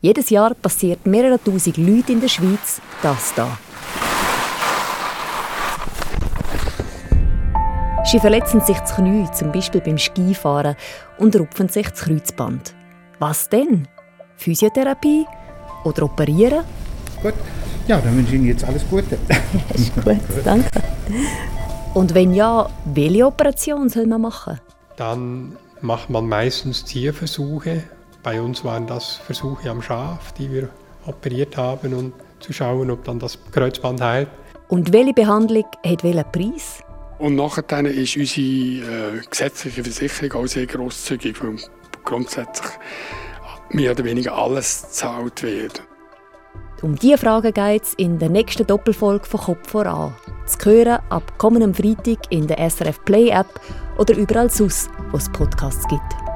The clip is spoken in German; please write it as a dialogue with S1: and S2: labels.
S1: Jedes Jahr passiert mehrere tausend Leute in der Schweiz das da. Sie verletzen sich das Knie, zum Beispiel beim Skifahren, und rupfen sich das Kreuzband. Was denn? Physiotherapie? Oder operieren?
S2: Gut, ja, dann wünsche ich Ihnen jetzt alles Gute.
S1: ist gut, danke. Und wenn ja, welche Operation soll man machen?
S3: Dann macht man meistens Tierversuche. Bei uns waren das Versuche am Schaf, die wir operiert haben, um zu schauen, ob dann das Kreuzband heilt.
S1: Und welche Behandlung hat welchen Preis?
S4: Und nachher ist unsere äh, gesetzliche Versicherung auch sehr grosszügig, weil grundsätzlich mehr oder weniger alles gezahlt wird.
S1: Um diese Fragen geht es in der nächsten Doppelfolge von Kopf voran. Zu hören ab kommendem Freitag in der SRF Play App oder überall sonst, wo es Podcasts gibt.